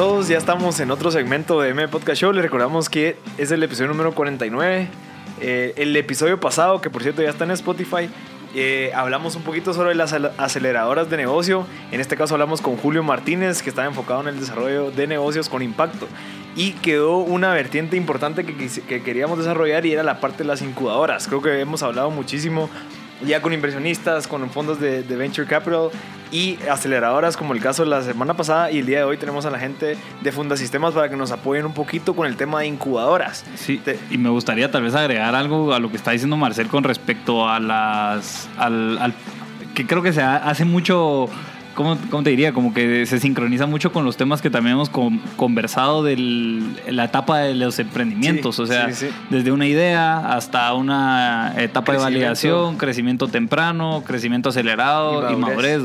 Todos, ya estamos en otro segmento de M Podcast Show. Les recordamos que es el episodio número 49. Eh, el episodio pasado, que por cierto ya está en Spotify, eh, hablamos un poquito sobre las aceleradoras de negocio. En este caso hablamos con Julio Martínez, que está enfocado en el desarrollo de negocios con impacto. Y quedó una vertiente importante que, que queríamos desarrollar y era la parte de las incubadoras. Creo que hemos hablado muchísimo ya con inversionistas, con fondos de, Venture Capital y aceleradoras como el caso de la semana pasada y el día de hoy tenemos a la gente de Fundasistemas para que nos apoyen un poquito con el tema de incubadoras. Sí, y me gustaría tal vez agregar algo a lo que está diciendo Marcel con respecto a las... al que creo que se hace mucho ¿cómo, ¿cómo, te diría? Como que se sincroniza mucho con los temas que también hemos conversado de la etapa de los emprendimientos. o sea, desde una idea hasta una etapa de validación, crecimiento temprano, crecimiento acelerado y madurez.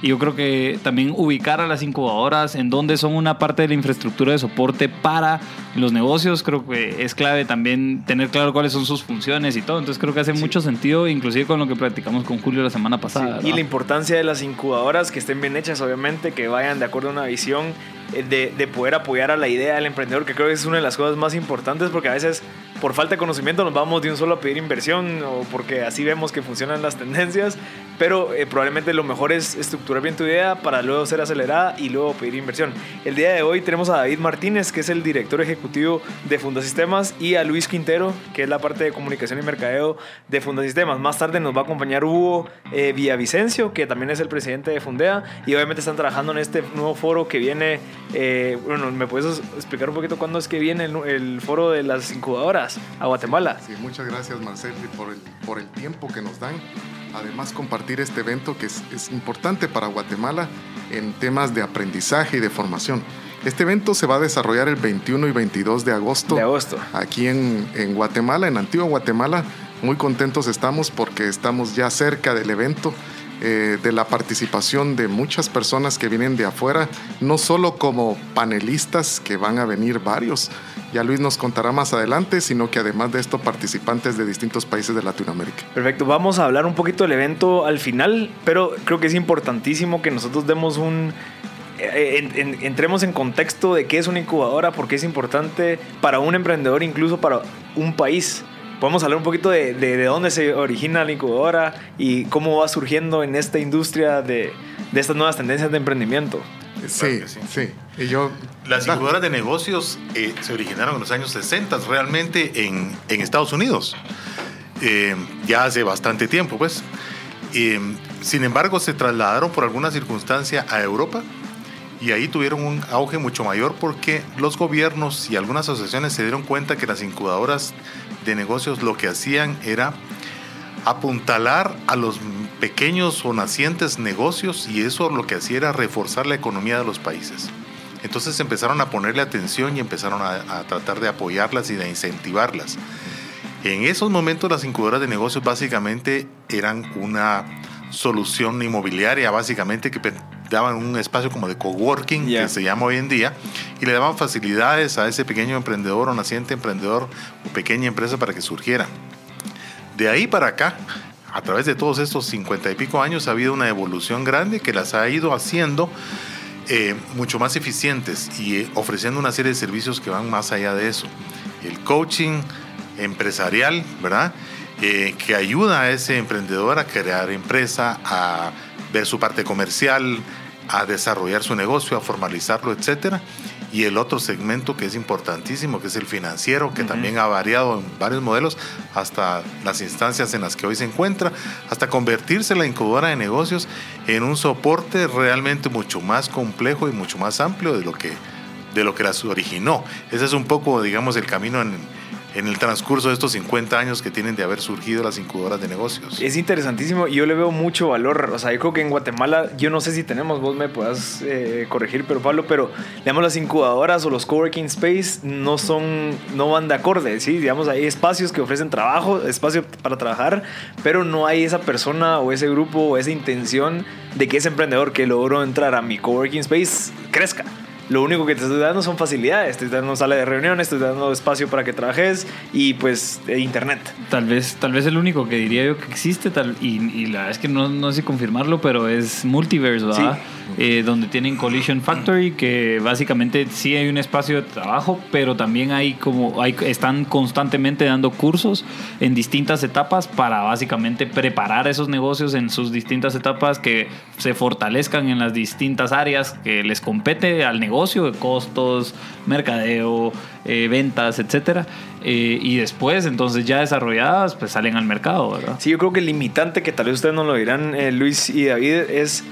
Y, yo creo que también ubicar a las incubadoras en donde son una parte de la infraestructura de soporte para los negocios, creo que es clave también tener claro cuáles son sus funciones y todo. Entonces creo que hace mucho sentido, inclusive con lo que platicamos con Julio la semana pasada. Y la importancia de las incubadoras que estén bien hechas, obviamente, que vayan de acuerdo a una visión de, de, poder apoyar a la idea del emprendedor, que creo que es una de las cosas más importantes, porque a veces por falta de conocimiento nos vamos de un solo a pedir inversión o porque así vemos que funcionan las tendencias, pero eh, probablemente lo mejor es estructurar bien tu idea para luego ser acelerada y luego pedir inversión. El día de hoy tenemos a David Martínez, que es el director ejecutivo de Fundasistemas, y a Luis Quintero, que es la parte de comunicación y mercadeo de Fundasistemas. Más tarde nos va a acompañar Hugo eh, Villavicencio, que también es el presidente de Fundea, y obviamente están trabajando en este nuevo foro que viene. Eh, bueno, ¿me puedes explicar un poquito cuándo es que viene el, el foro de las incubadoras? a Guatemala. Sí, muchas gracias Marcel por el, por el tiempo que nos dan. Además, compartir este evento que es, es importante para Guatemala en temas de aprendizaje y de formación. Este evento se va a desarrollar el 21 y 22 de agosto. De agosto. Aquí en, en Guatemala, en Antigua Guatemala. Muy contentos estamos porque estamos ya cerca del evento. Eh, de la participación de muchas personas que vienen de afuera, no solo como panelistas, que van a venir varios, ya Luis nos contará más adelante, sino que además de esto participantes de distintos países de Latinoamérica. Perfecto, vamos a hablar un poquito del evento al final, pero creo que es importantísimo que nosotros demos un... Eh, entremos en contexto de qué es una incubadora, porque es importante para un emprendedor, incluso para un país podemos hablar un poquito de, de, dónde se origina la incubadora y cómo va surgiendo en esta industria de, de estas nuevas tendencias de emprendimiento. Sí, sí, Y yo, Las incubadoras de negocios eh, se originaron en los años 60 realmente en, en Estados Unidos. Eh, ya hace bastante tiempo, pues. Eh, sin embargo, se trasladaron por alguna circunstancia a Europa y ahí tuvieron un auge mucho mayor porque los gobiernos y algunas asociaciones se dieron cuenta que las incubadoras de negocios lo que hacían era apuntalar a los pequeños o nacientes negocios y eso lo que hacía era reforzar la economía de los países. Entonces empezaron a ponerle atención y empezaron a, tratar de apoyarlas y de incentivarlas. En esos momentos las incubadoras de negocios básicamente eran una solución inmobiliaria, básicamente que daban un espacio como de coworking, que se llama hoy en día, y le daban facilidades a ese pequeño emprendedor o naciente emprendedor o pequeña empresa para que surgiera. De ahí para acá, a través de todos estos cincuenta y pico años, ha habido una evolución grande que las ha ido haciendo eh, mucho más eficientes y eh, ofreciendo una serie de servicios que van más allá de eso. El coaching empresarial, ¿verdad? Eh, que ayuda a ese emprendedor a crear empresa, a ver su parte comercial, a desarrollar su negocio, a formalizarlo, etcétera. Y el otro segmento que es importantísimo, que es el financiero, que también ha variado en varios modelos hasta las instancias en las que hoy se encuentra, hasta convertirse la incubadora de negocios en un soporte realmente mucho más complejo y mucho más amplio de lo que, de lo que las originó. Ese es un poco, digamos, el camino en, en el transcurso de estos 50 años que tienen de haber surgido las incubadoras de negocios. Es interesantísimo y yo le veo mucho valor. O sea, yo creo que en Guatemala, yo no sé si tenemos, vos me puedas eh, corregir, pero Pablo, pero digamos las incubadoras o los coworking space no son, no van de acorde, ¿sí? Digamos, hay espacios que ofrecen trabajo, espacio para trabajar, pero no hay esa persona o ese grupo o esa intención de que ese emprendedor que logró entrar a mi coworking space crezca. Lo único que te estoy dando son facilidades. Te estoy dando sala de reuniones, te estoy dando espacio para que trabajes y pues internet. Tal vez, tal vez el único que diría yo que existe, tal, y, la verdad es que no, no sé confirmarlo, pero es Multiverse, ¿verdad? Eh, donde tienen Collision Factory, que básicamente sí hay un espacio de trabajo, pero también hay como hay, están constantemente dando cursos en distintas etapas para básicamente preparar esos negocios en sus distintas etapas que se fortalezcan en las distintas áreas que les compete al negocio, de costos, mercadeo, eh, ventas, etcétera. Eh, y después, entonces ya desarrolladas, pues salen al mercado, ¿verdad? Sí, yo creo que el limitante, que tal vez ustedes no lo dirán, Luis y David, es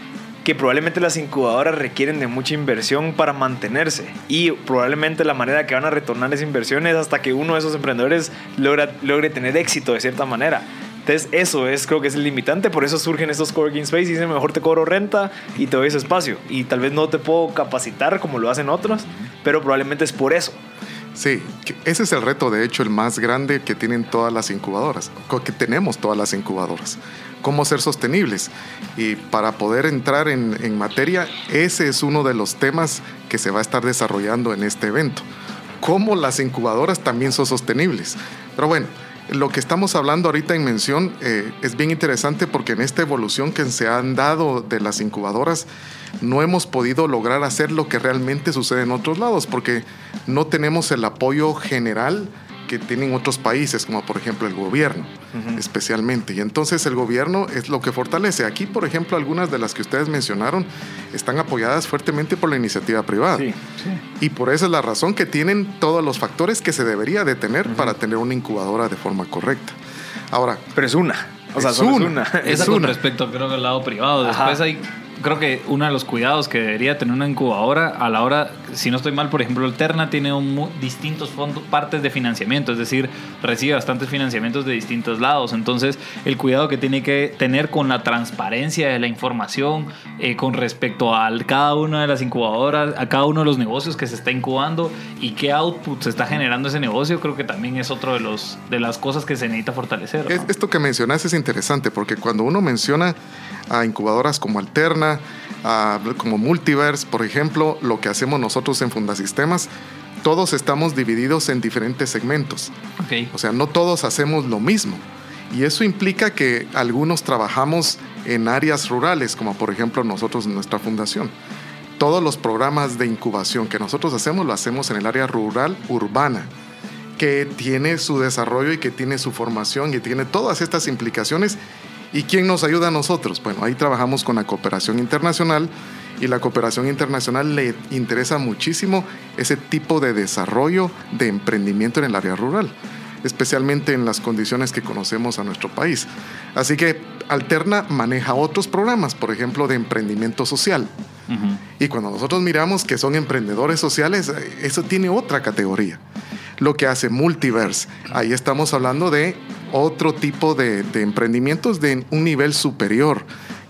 que probablemente las incubadoras requieren de mucha inversión para mantenerse y probablemente la manera que van a retornar esa inversión es hasta que uno de esos emprendedores logra, logre tener éxito de cierta manera. Entonces eso es, creo que es el limitante, por eso surgen estos coworking space y dicen mejor te cobro renta y te doy ese espacio y tal vez no te puedo capacitar como lo hacen otros, pero probablemente es por eso. Sí, ese es el reto, de hecho, el más grande que tienen todas las incubadoras, que tenemos todas las incubadoras cómo ser sostenibles. Y para poder entrar en, materia, ese es uno de los temas que se va a estar desarrollando en este evento. Cómo las incubadoras también son sostenibles. Pero bueno, lo que estamos hablando ahorita en mención eh, es bien interesante porque en esta evolución que se han dado de las incubadoras, no hemos podido lograr hacer lo que realmente sucede en otros lados porque no tenemos el apoyo general que tienen otros países, como por ejemplo el gobierno, especialmente. Y entonces el gobierno es lo que fortalece. Aquí, por ejemplo, algunas de las que ustedes mencionaron están apoyadas fuertemente por la iniciativa privada. Y por eso es la razón que tienen todos los factores que se debería de tener para tener una incubadora de forma correcta. Ahora, pero es una. O sea, es una. Es con respecto, creo que al lado privado. Después hay creo que uno de los cuidados que debería tener una incubadora a la hora, si no estoy mal, por ejemplo, Alterna tiene un, distintos fondos, partes de financiamiento, es decir, recibe bastantes financiamientos de distintos lados. Entonces, el cuidado que tiene que tener con la transparencia de la información eh, con respecto a cada una de las incubadoras, a cada uno de los negocios que se está incubando y qué output se está generando ese negocio, creo que también es otro de, los, de las cosas que se necesita fortalecer. Esto que mencionas es interesante porque cuando uno menciona a incubadoras como Alterna, como Multiverse, por ejemplo, lo que hacemos nosotros en Fundasistemas, todos estamos divididos en diferentes segmentos. O sea, no todos hacemos lo mismo. Y eso implica que algunos trabajamos en áreas rurales, como por ejemplo nosotros en nuestra fundación. Todos los programas de incubación que nosotros hacemos lo hacemos en el área rural urbana, que tiene su desarrollo y que tiene su formación y tiene todas estas implicaciones ¿Y quién nos ayuda a nosotros? Bueno, ahí trabajamos con la cooperación internacional y la cooperación internacional le interesa muchísimo ese tipo de desarrollo de emprendimiento en el área rural, especialmente en las condiciones que conocemos a nuestro país. Así que Alterna maneja otros programas, por ejemplo, de emprendimiento social. Y cuando nosotros miramos que son emprendedores sociales, eso tiene otra categoría. Lo que hace Multiverse, ahí estamos hablando de otro tipo de, emprendimientos de un nivel superior,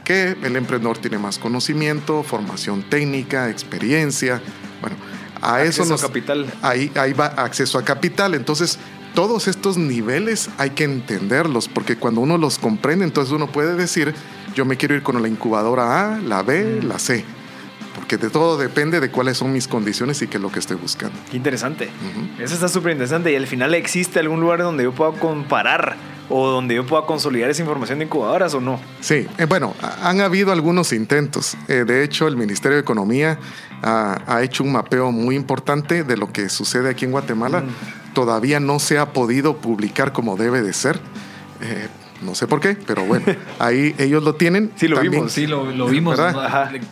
que el emprendedor tiene más conocimiento, formación técnica, experiencia. Bueno, a eso nos, capital. Ahí, ahí va acceso a capital. Entonces, todos estos niveles hay que entenderlos, porque cuando uno los comprende, entonces uno puede decir, yo me quiero ir con la incubadora A, la B, la C porque de todo depende de cuáles son mis condiciones y qué es lo que estoy buscando. Qué interesante. Eso está súper interesante. Y al final existe algún lugar donde yo pueda comparar o donde yo pueda consolidar esa información de incubadoras o no. Sí, eh, bueno, han habido algunos intentos. Eh, de hecho, el Ministerio de Economía ha, hecho un mapeo muy importante de lo que sucede aquí en Guatemala. Mm. Todavía no se ha podido publicar como debe de ser. Eh, no sé por qué, pero bueno, ahí ellos lo tienen. Sí, lo vimos. Sí, lo, vimos.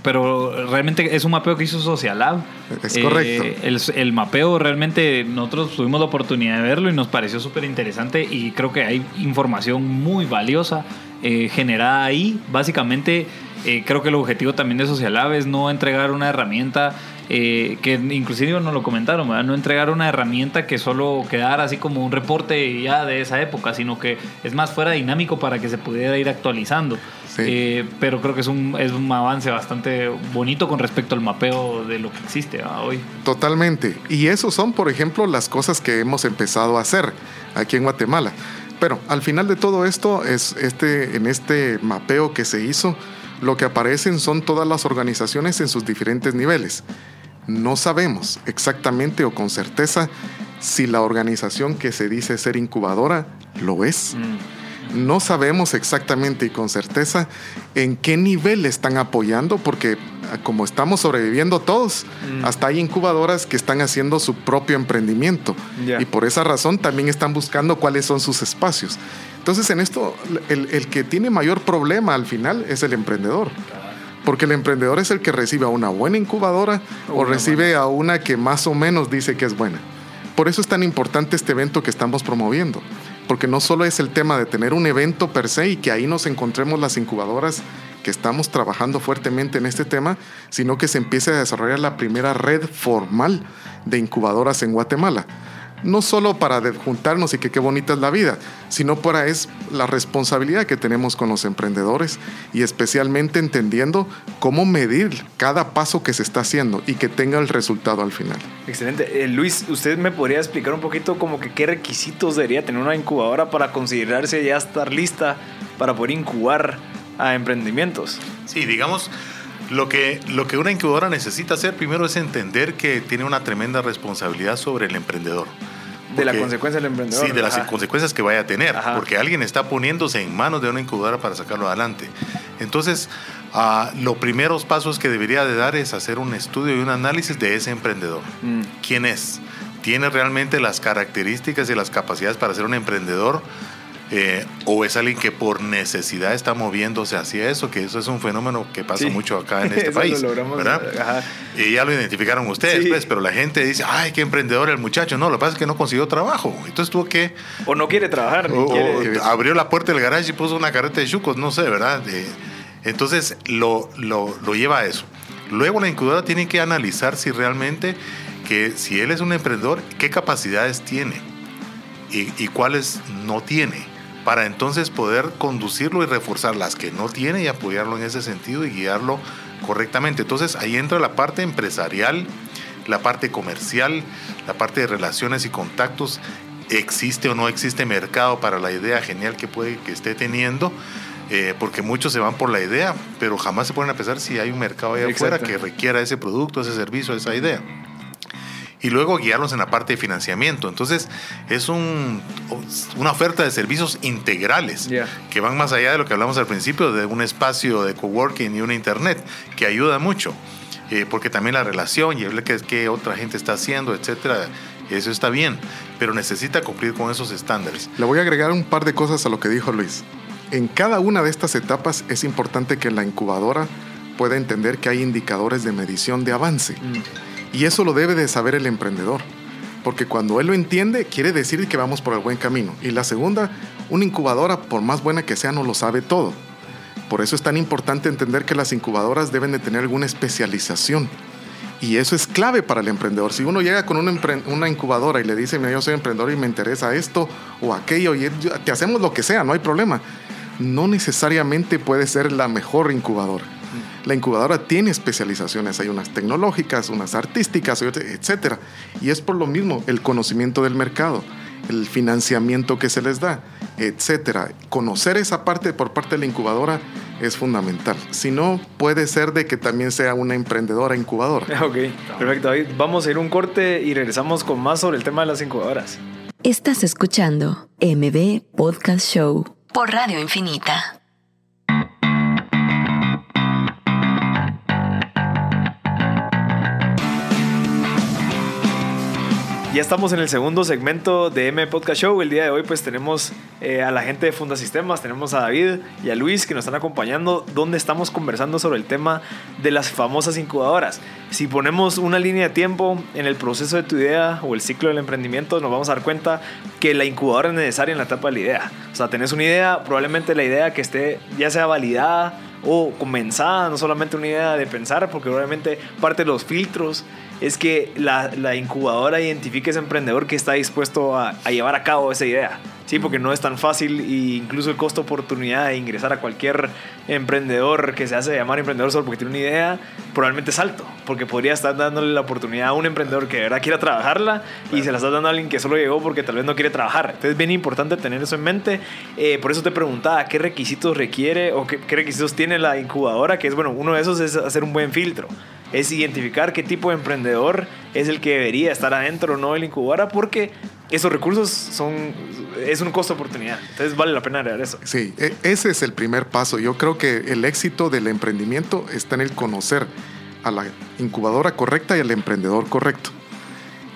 Pero realmente es un mapeo que hizo Socialab. Es correcto. Eh, el, el, mapeo realmente nosotros tuvimos la oportunidad de verlo y nos pareció súper interesante y creo que hay información muy valiosa eh, generada ahí. Básicamente, eh, creo que el objetivo también de Socialab es no entregar una herramienta eh, que inclusive nos lo comentaron, ¿verdad? no entregar una herramienta que solo quedara así como un reporte ya de esa época, sino que es más fuera dinámico para que se pudiera ir actualizando. Sí. Eh, pero creo que es un, es un avance bastante bonito con respecto al mapeo de lo que existe ¿verdad? hoy. Totalmente. Y eso son, por ejemplo, las cosas que hemos empezado a hacer aquí en Guatemala. Pero al final de todo esto, es este, en este mapeo que se hizo, lo que aparecen son todas las organizaciones en sus diferentes niveles. No sabemos exactamente o con certeza si la organización que se dice ser incubadora lo es. No sabemos exactamente y con certeza en qué nivel están apoyando, porque ah, como estamos sobreviviendo todos, Mm. hasta hay incubadoras que están haciendo su propio emprendimiento. Y por esa razón también están buscando cuáles son sus espacios. Entonces en esto, el, el que tiene mayor problema al final es el emprendedor. Porque el emprendedor es el que recibe a una buena incubadora o recibe a una que más o menos dice que es buena. Por eso es tan importante este evento que estamos promoviendo. Porque no solo es el tema de tener un evento per se y que ahí nos encontremos las incubadoras que estamos trabajando fuertemente en este tema, sino que se empiece a desarrollar la primera red formal de incubadoras en Guatemala. No solo para juntarnos y que qué bonita es la vida, sino para es la responsabilidad que tenemos con los emprendedores y especialmente entendiendo cómo medir cada paso que se está haciendo y que tenga el resultado al final. Excelente. Eh, Luis, ¿usted me podría explicar un poquito como que qué requisitos debería tener una incubadora para considerarse ya estar lista para poder incubar a emprendimientos? Sí, digamos, lo que, lo que una incubadora necesita hacer primero es entender que tiene una tremenda responsabilidad sobre el emprendedor. De la consecuencia del emprendedor. Sí, de las Ajá. consecuencias que vaya a tener, Ajá. porque alguien está poniéndose en manos de una incubadora para sacarlo adelante. Entonces, ah, los primeros pasos que debería de dar es hacer un estudio y un análisis de ese emprendedor. Mm. ¿Quién es? ¿Tiene realmente las características y las capacidades para ser un emprendedor? Eh, ¿O es alguien que por necesidad está moviéndose hacia eso? Que eso es un fenómeno que pasa Sí. mucho acá en este lo país. logramos, ¿verdad? ajá. Y ya lo identificaron ustedes, Sí. pues, pero la gente dice, ay, qué emprendedor el muchacho. No, lo que pasa es que no consiguió trabajo. Entonces tuvo que O no quiere trabajar. ni o- quiere- o abrió la puerta del garage y puso una carreta de chucos, no sé, ¿verdad? Eh, entonces lo, lo, lo lleva a eso. Luego la incubadora tiene que analizar si realmente, que si él es un emprendedor, qué capacidades tiene y, y cuáles no tiene, para entonces poder conducirlo y reforzar las que no tiene y apoyarlo en ese sentido y guiarlo correctamente. Entonces ahí entra la parte empresarial, la parte comercial, la parte de relaciones y contactos. ¿Existe o no existe mercado para la idea genial que puede que esté teniendo? Eh, porque muchos se van por la idea, pero jamás se ponen a pensar si hay un mercado allá afuera que requiera ese producto, ese servicio, esa idea y luego guiarlos en la parte de financiamiento. Entonces, es un, una oferta de servicios integrales que van más allá de lo que hablamos al principio, de un espacio de coworking y una internet, que ayuda mucho. Eh, porque también la relación y ver qué, qué otra gente está haciendo, etcétera, eso está bien, pero necesita cumplir con esos estándares. Le voy a agregar un par de cosas a lo que dijo Luis. En cada una de estas etapas es importante que la incubadora pueda entender que hay indicadores de medición de avance. Mm. Y eso lo debe de saber el emprendedor. Porque cuando él lo entiende, quiere decir que vamos por el buen camino. Y la segunda, una incubadora, por más buena que sea, no lo sabe todo. Por eso es tan importante entender que las incubadoras deben de tener alguna especialización. Y eso es clave para el emprendedor. Si uno llega con una, incubadora y le dice, mira, yo soy emprendedor y me interesa esto o aquello, y te hacemos lo que sea, no hay problema. No necesariamente puede ser la mejor incubadora. La incubadora tiene especializaciones, hay unas tecnológicas, unas artísticas, etcétera. Y es por lo mismo el conocimiento del mercado, el financiamiento que se les da, etcétera. Conocer esa parte por parte de la incubadora es fundamental. Si no, puede ser de que también sea una emprendedora incubadora. Ok, perfecto. Vamos a ir un corte y regresamos con más sobre el tema de las incubadoras. Estás escuchando MB Podcast Show por Radio Infinita. Ya estamos en el segundo segmento de M Podcast Show. El día de hoy pues tenemos eh, a la gente de Funda Sistemas, tenemos a David y a Luis que nos están acompañando donde estamos conversando sobre el tema de las famosas incubadoras. Si ponemos una línea de tiempo en el proceso de tu idea o el ciclo del emprendimiento, nos vamos a dar cuenta que la incubadora es necesaria en la etapa de la idea. O sea, tenés una idea, probablemente la idea que esté ya sea validada o comenzada, no solamente una idea de pensar, porque obviamente parte de los filtros es que la, la incubadora identifique ese emprendedor que está dispuesto a, a llevar a cabo esa idea. Sí, porque no es tan fácil e incluso el costo oportunidad de ingresar a cualquier emprendedor que se hace llamar emprendedor solo porque tiene una idea, probablemente es alto, porque podría estar dándole la oportunidad a un emprendedor que de verdad quiera trabajarla y se la está dando a alguien que solo llegó porque tal vez no quiere trabajar. Entonces es bien importante tener eso en mente. Eh, por eso te preguntaba qué requisitos requiere o qué, qué requisitos tiene la incubadora, que es bueno, uno de esos es hacer un buen filtro es identificar qué tipo de emprendedor es el que debería estar adentro o no de la incubadora, porque esos recursos son es un costo oportunidad. Entonces vale la pena agregar eso. Sí, e- ese es el primer paso. Yo creo que el éxito del emprendimiento está en el conocer a la incubadora correcta y al emprendedor correcto.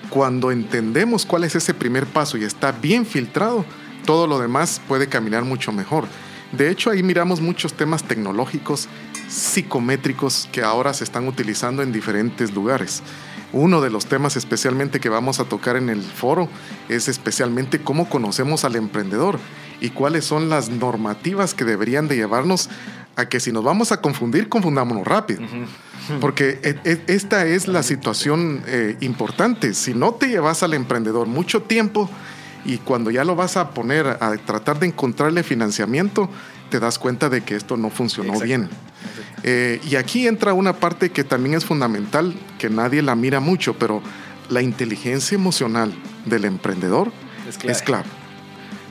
Cuando entendemos cuál es ese primer paso y está bien filtrado, todo lo demás puede caminar mucho mejor. De hecho, ahí miramos muchos temas tecnológicos, psicométricos que ahora se están utilizando en diferentes lugares. Uno de los temas especialmente que vamos a tocar en el foro es especialmente cómo conocemos al emprendedor y cuáles son las normativas que deberían de llevarnos a que si nos vamos a confundir, confundámonos rápido. Porque e- e- esta es la situación eh, importante. Si no te llevas al emprendedor mucho tiempo y cuando ya lo vas a poner a tratar de encontrarle financiamiento, te das cuenta de que esto no funcionó Exacto. bien. Eh, y aquí entra una parte que también es fundamental, que nadie la mira mucho, pero la inteligencia emocional del emprendedor Es clave. es clave.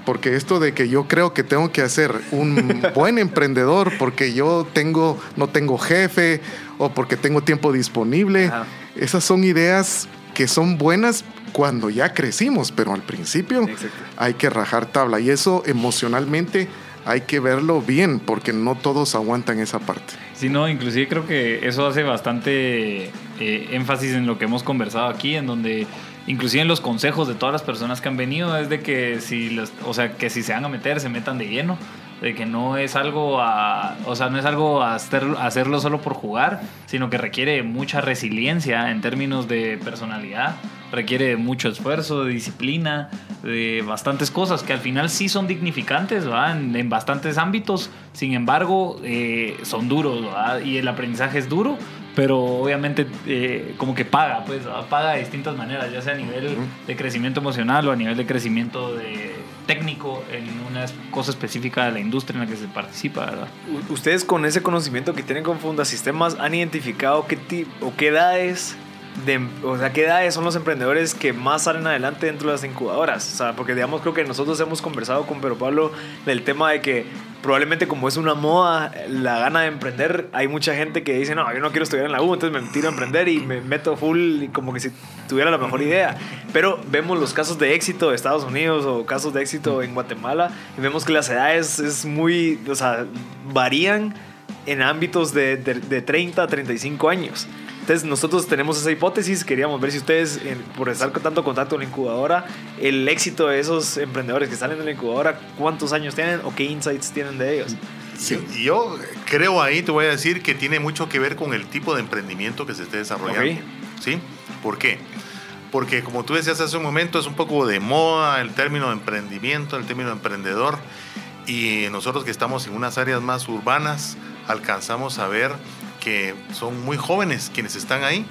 Porque esto de que yo creo que tengo que hacer un buen emprendedor porque yo tengo, no tengo jefe o porque tengo tiempo disponible, Ajá. esas son ideas que son buenas cuando ya crecimos, pero al principio Exacto. hay que rajar tabla y eso emocionalmente hay que verlo bien porque no todos aguantan esa parte. Sí, no, inclusive creo que eso hace bastante eh, énfasis en lo que hemos conversado aquí, en donde inclusive en los consejos de todas las personas que han venido es de que si, los- o sea, que si se van a meter, se metan de lleno, de que no es algo a, o sea, no es algo a hacer- hacerlo solo por jugar, sino que requiere mucha resiliencia en términos de personalidad, requiere mucho esfuerzo, de disciplina, de bastantes cosas que al final sí son dignificantes. En, en bastantes ámbitos, sin embargo, eh, son duros, ¿verdad? Y el aprendizaje es duro, pero obviamente eh, como que paga, pues, paga de distintas maneras, ya sea a nivel de crecimiento emocional o a nivel de crecimiento de técnico en una cosa específica de la industria en la que se participa, ¿verdad? Ustedes con ese conocimiento que tienen con Fundasistemas han identificado qué tipo o qué edades de, o sea, qué edades son los emprendedores que más salen adelante dentro de las incubadoras. O sea, porque digamos creo que nosotros hemos conversado con Pedro Pablo del tema de que probablemente como es una moda la gana de emprender, hay mucha gente que dice, "No, yo no quiero estudiar en la U, entonces me tiro a emprender y me meto full y como que si tuviera la mejor idea." Pero vemos los casos de éxito de Estados Unidos o casos de éxito en Guatemala y vemos que las edades es muy, o sea, varían en ámbitos de, de, de 30 a 35 años. Entonces nosotros tenemos esa hipótesis, queríamos ver si ustedes, por estar con tanto contacto con la incubadora, el éxito de esos emprendedores que salen de la incubadora, cuántos años tienen o qué insights tienen de ellos. Sí. Yo creo ahí, te voy a decir que tiene mucho que ver con el tipo de emprendimiento que se esté desarrollando. ¿Sí? ¿Por qué? Porque como tú decías hace un momento, es un poco de moda el término de emprendimiento, el término emprendedor. Y nosotros que estamos en unas áreas más urbanas, alcanzamos a ver que son muy jóvenes quienes están ahí,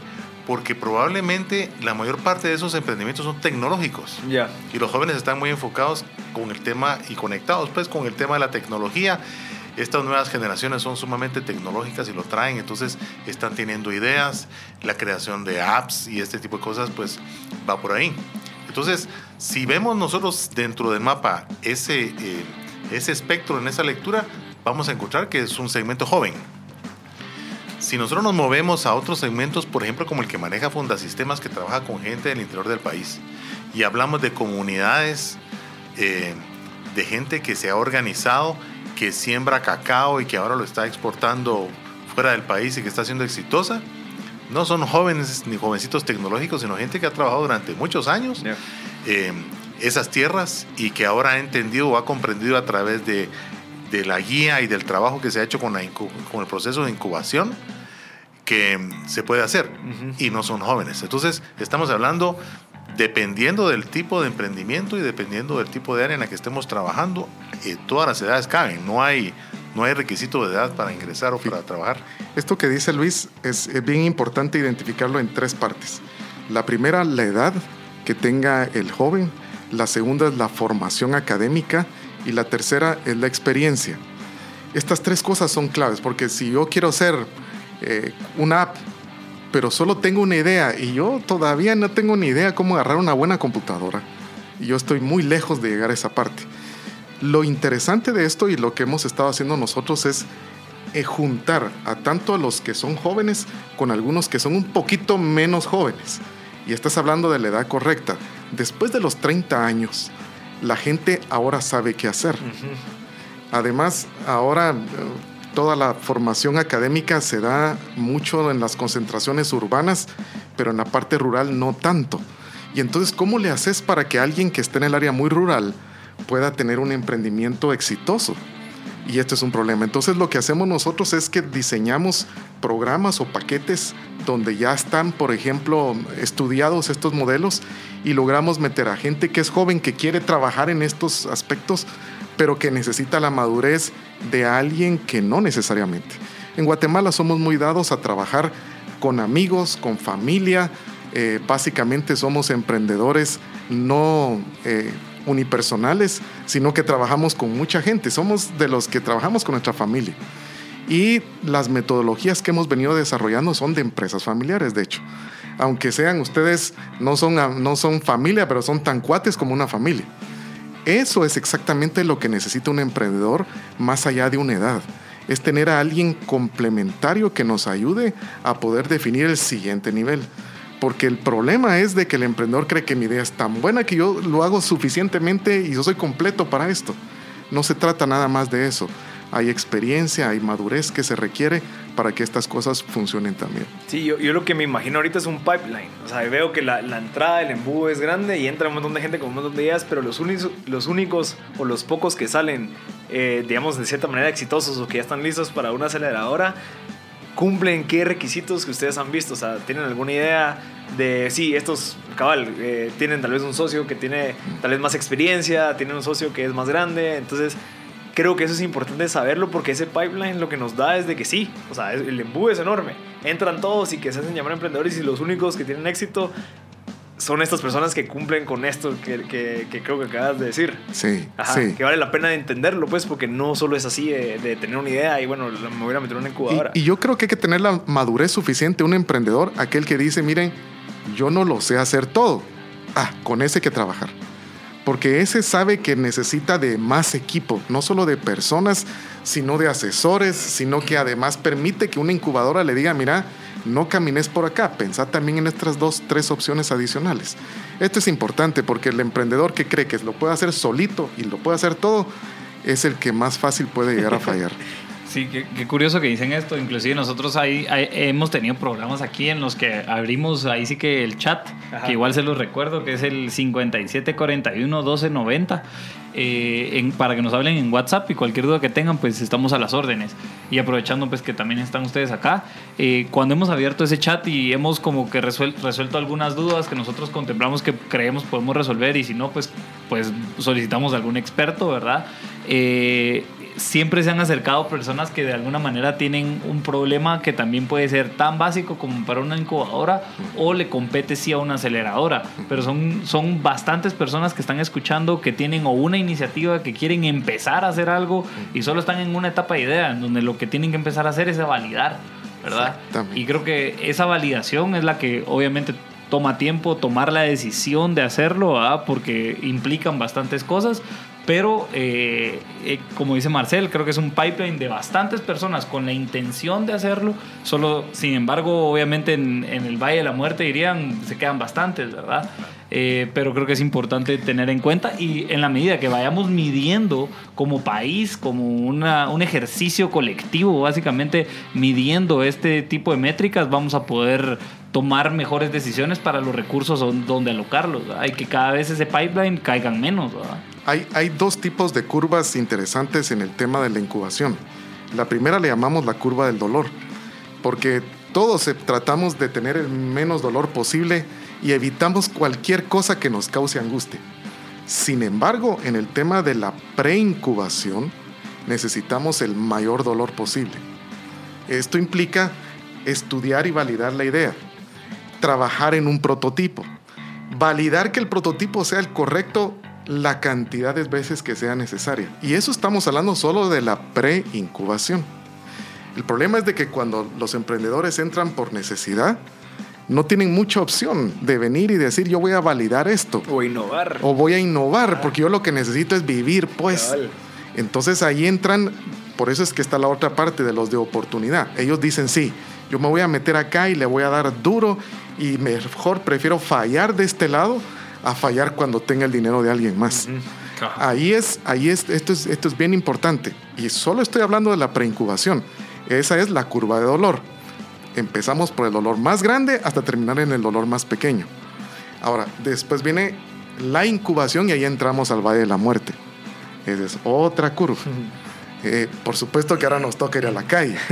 porque probablemente la mayor parte de esos emprendimientos son tecnológicos. Y los jóvenes están muy enfocados con el tema y conectados pues con el tema de la tecnología. Estas nuevas generaciones son sumamente tecnológicas y lo traen, entonces están teniendo ideas, la creación de apps y este tipo de cosas pues va por ahí. Entonces, si vemos nosotros dentro del mapa ese, eh, ese espectro en esa lectura, vamos a encontrar que es un segmento joven. Si nosotros nos movemos a otros segmentos, por ejemplo, como el que maneja Fundasistemas, que trabaja con gente del interior del país, y hablamos de comunidades, eh, de gente que se ha organizado, que siembra cacao y que ahora lo está exportando fuera del país y que está siendo exitosa, no son jóvenes ni jovencitos tecnológicos, sino gente que ha trabajado durante muchos años Ya. eh, esas tierras y que ahora ha entendido o ha comprendido a través de, de la guía y del trabajo que se ha hecho con, la incu- con el proceso de incubación que se puede hacer y no son jóvenes. Entonces estamos hablando dependiendo del tipo de emprendimiento y dependiendo del tipo de área en la que estemos trabajando, eh, todas las edades caben, no hay, no hay requisito de edad para ingresar o para trabajar. Esto que dice Luis es, es bien importante identificarlo en tres partes. La primera, la edad que tenga el joven. La segunda es la formación académica. Y la tercera es la experiencia. Estas tres cosas son claves porque si yo quiero hacer eh, una app, pero solo tengo una idea y yo todavía no tengo ni idea cómo agarrar una buena computadora, y yo estoy muy lejos de llegar a esa parte. Lo interesante de esto y lo que hemos estado haciendo nosotros es eh, juntar a tanto a los que son jóvenes con algunos que son un poquito menos jóvenes. Y estás hablando de la edad correcta. Después de los 30 años, la gente ahora sabe qué hacer. Además, ahora eh, toda la formación académica se da mucho en las concentraciones urbanas, pero en la parte rural no tanto. Y entonces, ¿cómo le haces para que alguien que esté en el área muy rural pueda tener un emprendimiento exitoso? Y este es un problema. Entonces lo que hacemos nosotros es que diseñamos programas o paquetes donde ya están, por ejemplo, estudiados estos modelos y logramos meter a gente que es joven, que quiere trabajar en estos aspectos, pero que necesita la madurez de alguien que no necesariamente. En Guatemala somos muy dados a trabajar con amigos, con familia. Eh, básicamente somos emprendedores no eh, unipersonales, sino que trabajamos con mucha gente. Somos de los que trabajamos con nuestra familia. Y las metodologías que hemos venido desarrollando son de empresas familiares, de hecho. Aunque sean ustedes, no son, no son familia, pero son tan cuates como una familia. Eso es exactamente lo que necesita un emprendedor más allá de una edad. Es tener a alguien complementario que nos ayude a poder definir el siguiente nivel. Porque el problema es de que el emprendedor cree que mi idea es tan buena que yo lo hago suficientemente y yo soy completo para esto. No se trata nada más de eso. Hay experiencia, hay madurez que se requiere para que estas cosas funcionen también. Sí, yo, yo lo que me imagino ahorita es un pipeline. O sea, veo que la, la entrada del embudo es grande y entra un montón de gente con un montón de ideas, pero los, únicos, los únicos o los pocos que salen, eh, digamos, de cierta manera exitosos o que ya están listos para una aceleradora, cumplen qué requisitos que ustedes han visto? O sea, ¿tienen alguna idea de, sí, estos, cabal, eh, tienen tal vez un socio que tiene tal vez más experiencia, tienen un socio que es más grande, entonces creo que eso es importante saberlo porque ese pipeline lo que nos da es de que sí, o sea, el embudo es enorme, entran todos y que se hacen llamar emprendedores y los únicos que tienen éxito son estas personas que cumplen con esto que, que, que creo que acabas de decir. Sí, Ajá, sí. Que vale la pena entenderlo, pues, porque no solo es así de, de tener una idea y bueno, me voy a meter en una incubadora. Y, y yo creo que hay que tener la madurez suficiente, un emprendedor, aquel que dice, miren, yo no lo sé hacer todo. Ah, con ese hay que trabajar. Porque ese sabe que necesita de más equipo, no solo de personas, sino de asesores, sino que además permite que una incubadora le diga, mira, no camines por acá, pensá también en estas dos, tres opciones adicionales. Esto es importante porque el emprendedor que cree que lo puede hacer solito y lo puede hacer todo, es el que más fácil puede llegar a fallar. Sí, qué, qué, curioso que dicen esto. Inclusive nosotros ahí, ahí, hemos tenido programas aquí en los que abrimos ahí sí que el chat, Ajá. que igual se los recuerdo, que es el 5741-1290, eh, en, para que nos hablen en WhatsApp y cualquier duda que tengan, pues estamos a las órdenes. Y aprovechando pues que también están ustedes acá, eh, cuando hemos abierto ese chat y hemos como que resuelto, resuelto algunas dudas que nosotros contemplamos que creemos podemos resolver y si no, pues, pues solicitamos a algún experto, ¿verdad? Eh, siempre se han acercado personas que de alguna manera tienen un problema que también puede ser tan básico como para una incubadora o le compete sí a una aceleradora. Pero son, son bastantes personas que están escuchando que tienen o una iniciativa que quieren empezar a hacer algo y solo están en una etapa de idea, en donde lo que tienen que empezar a hacer es a validar, ¿verdad? Y creo que esa validación es la que obviamente toma tiempo tomar la decisión de hacerlo, ¿verdad? porque implican bastantes cosas, pero eh, eh, como dice Marcel, creo que es un pipeline de bastantes personas con la intención de hacerlo, solo, sin embargo, obviamente en, el Valle de la Muerte dirían, se quedan bastantes, ¿verdad? Eh, pero creo que es importante tener en cuenta y en la medida que vayamos midiendo como país, como un ejercicio colectivo, básicamente midiendo este tipo de métricas, vamos a poder tomar mejores decisiones para los recursos donde alocarlos. Hay que cada vez ese pipeline caigan menos. Hay, hay dos tipos de curvas interesantes en el tema de la incubación. La primera le llamamos la curva del dolor, porque todos tratamos de tener el menos dolor posible y evitamos cualquier cosa que nos cause angustia. Sin embargo, en el tema de la preincubación, necesitamos el mayor dolor posible. Esto implica estudiar y validar la idea, trabajar en un prototipo, validar que el prototipo sea el correcto la cantidad de veces que sea necesaria. Y eso estamos hablando solo de la pre-incubación. El problema es de que cuando los emprendedores entran por necesidad, no tienen mucha opción de venir y decir yo voy a validar esto. O innovar. O voy a innovar, porque yo lo que necesito es vivir, pues. Entonces ahí entran, por eso es que está la otra parte de los de oportunidad. Ellos dicen, sí, yo me voy a meter acá y le voy a dar duro y mejor prefiero fallar de este lado a fallar cuando tenga el dinero de alguien más. Ahí es, ahí es esto, es, esto es bien importante. Y solo estoy hablando de la preincubación. Esa es la curva de dolor. Empezamos por el dolor más grande hasta terminar en el dolor más pequeño. Ahora, después viene la incubación y ahí entramos al Valle de la Muerte. Esa es otra curva. Eh, por supuesto que ahora nos toca ir a la calle.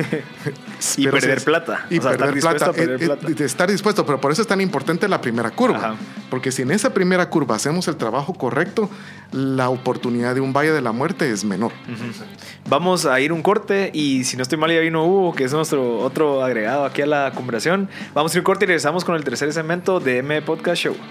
Y Pero perder si- plata. Y O sea, estar perder dispuesto plata. perder Eh, eh, plata. estar dispuesto, pero por eso es tan importante la primera curva. Ajá. Porque si en esa primera curva hacemos el trabajo correcto, la oportunidad de un valle de la muerte es menor. Vamos a ir un corte y si no estoy mal ya vino Hugo, que es nuestro otro agregado aquí a la conversación. Vamos a ir un corte y regresamos con el tercer segmento de M Podcast Show.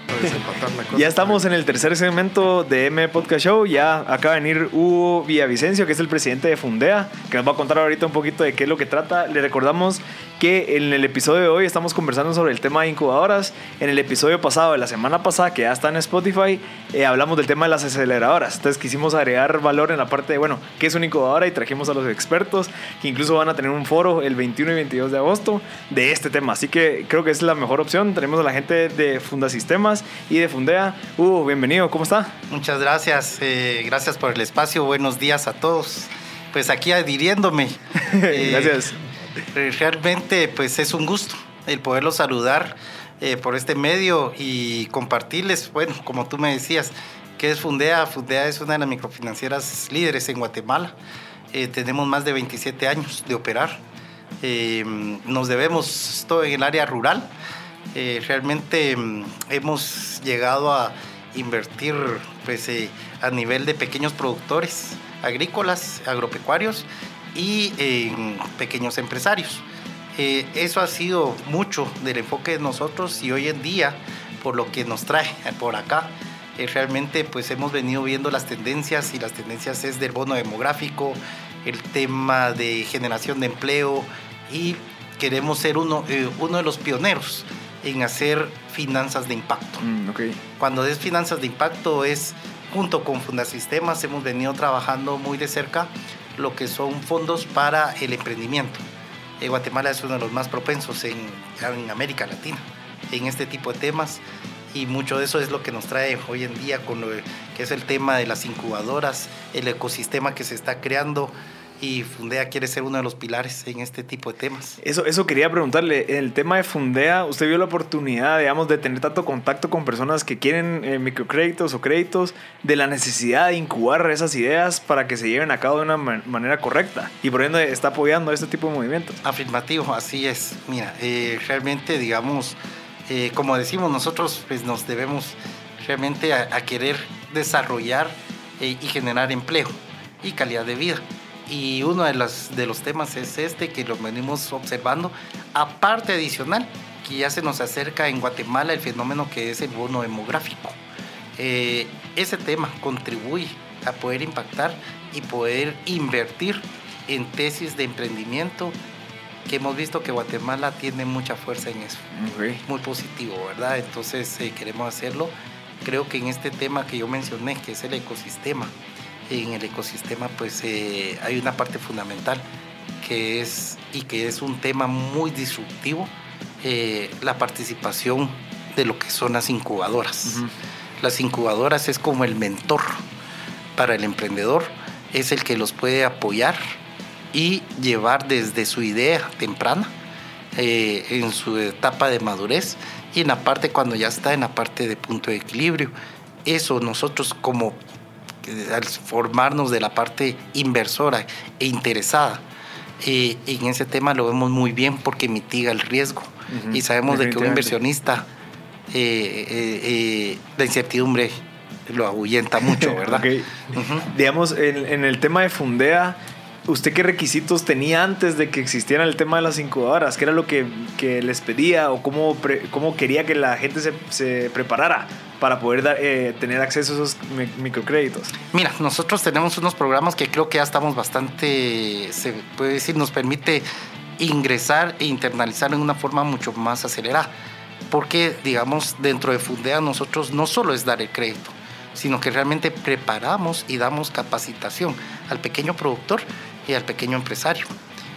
Ya estamos en el tercer segmento de M Podcast Show. Ya acaba de venir Hugo Villavicencio, que es el presidente de Fundea, que nos va a contar ahorita un poquito de qué es lo que trata. Le recordamos que en el episodio de hoy estamos conversando sobre el tema de incubadoras. En el episodio pasado, de la semana pasada, que ya está en Spotify, eh, hablamos del tema de las aceleradoras. Entonces quisimos agregar valor en la parte de, bueno, qué es una incubadora y trajimos a los expertos que incluso van a tener un foro el 21 y 22 de agosto de este tema. Así que creo que es la mejor opción. Tenemos a la gente de Fundasistemas y de Fundea. Hugo, bienvenido, ¿cómo está? Muchas gracias, eh, gracias por el espacio, buenos días a todos. Pues aquí adhiriéndome. Eh, Gracias. Eh, Realmente pues es un gusto el poderlos saludar eh, por este medio y compartirles, bueno, como tú me decías, ¿qué es Fundea? Fundea es una de las microfinancieras líderes en Guatemala. Eh, tenemos más de 27 años de operar. Eh, nos debemos todo en el área rural. Realmente mm, hemos llegado a invertir pues, a nivel de pequeños productores agrícolas, agropecuarios y en pequeños empresarios. Eh, eso ha sido mucho del enfoque de nosotros y hoy en día, por lo que nos trae por acá, eh, realmente pues hemos venido viendo las tendencias y las tendencias es del bono demográfico, el tema de generación de empleo y queremos ser uno, eh, uno de los pioneros en hacer finanzas de impacto. Mm, ok. Cuando es finanzas de impacto es junto con Fundasistemas hemos venido trabajando muy de cerca lo que son fondos para el emprendimiento. Eh, Guatemala es uno de los más propensos en, en América Latina en este tipo de temas y mucho de eso es lo que nos trae hoy en día con lo que es el tema de las incubadoras, el ecosistema que se está creando y Fundea quiere ser uno de los pilares en este tipo de temas. Eso, eso quería preguntarle. En el tema de Fundea, ¿usted vio la oportunidad, digamos, de tener tanto contacto con personas que quieren eh, microcréditos o créditos, de la necesidad de incubar esas ideas para que se lleven a cabo de una man- manera correcta? Y por ende está apoyando este tipo de movimientos. Afirmativo, así es. Mira, eh, realmente, digamos, eh, como decimos nosotros, pues nos debemos realmente a, a querer desarrollar y generar empleo y calidad de vida. Y uno de, las, de los temas es este que lo venimos observando. Aparte adicional, que ya se nos acerca en Guatemala el fenómeno que es el bono demográfico. Eh, ese tema contribuye a poder impactar y poder invertir en tesis de emprendimiento que hemos visto que Guatemala tiene mucha fuerza en eso. Muy positivo, ¿verdad? Entonces eh, queremos hacerlo. Creo que en este tema que yo mencioné, que es el ecosistema, en el ecosistema pues eh, hay una parte fundamental que es y que es un tema muy disruptivo, eh, la participación de lo que son las incubadoras. Ujú. Las incubadoras es como el mentor para el emprendedor, es el que los puede apoyar y llevar desde su idea temprana eh, en su etapa de madurez y en la parte cuando ya está en la parte de punto de equilibrio. Eso nosotros como al formarnos de la parte inversora e interesada eh, en ese tema lo vemos muy bien porque mitiga el riesgo Ujú, y sabemos de que un inversionista eh, eh, eh, la incertidumbre lo ahuyenta mucho, ¿verdad? Ok. Ujú. Digamos, en, en el tema de Fundea, ¿usted qué requisitos tenía antes de que existiera el tema de las incubadoras? ¿Qué era lo que, que les pedía o cómo, cómo quería que la gente se, preparara para poder eh, tener acceso a esos mi- microcréditos? Mira, nosotros tenemos unos programas que creo que ya estamos bastante, se puede decir, nos permite ingresar e internalizar en una forma mucho más acelerada. Porque, digamos, dentro de Fundea nosotros no solo es dar el crédito, sino que realmente preparamos y damos capacitación al pequeño productor y al pequeño empresario.